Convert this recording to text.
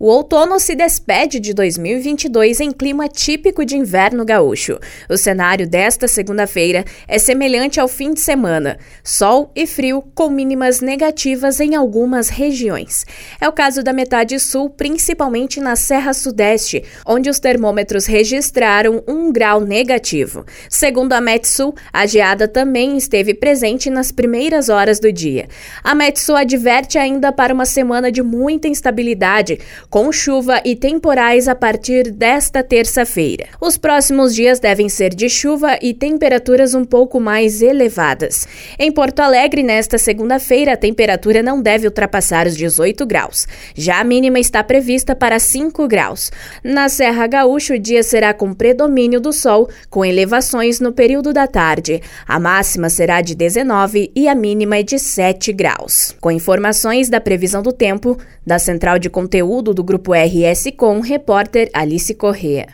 O outono se despede de 2022 em clima típico de inverno gaúcho. O cenário desta segunda-feira é semelhante ao fim de semana: sol e frio, com mínimas negativas em algumas regiões. É o caso da metade sul, principalmente na Serra Sudeste, onde os termômetros registraram um grau negativo. Segundo a Metsul, a geada também esteve presente nas primeiras horas do dia. A Metsul adverte ainda para uma semana de muita instabilidade com chuva e temporais a partir desta terça-feira. Os próximos dias devem ser de chuva e temperaturas um pouco mais elevadas. Em Porto Alegre, nesta segunda-feira, a temperatura não deve ultrapassar os 18 graus. Já a mínima está prevista para 5 graus. Na Serra Gaúcha, o dia será com predomínio do sol, com elevações no período da tarde. A máxima será de 19 e a mínima é de 7 graus. Com informações da previsão do tempo, da Central de Conteúdo do Grupo RS Com, repórter Alice Correa.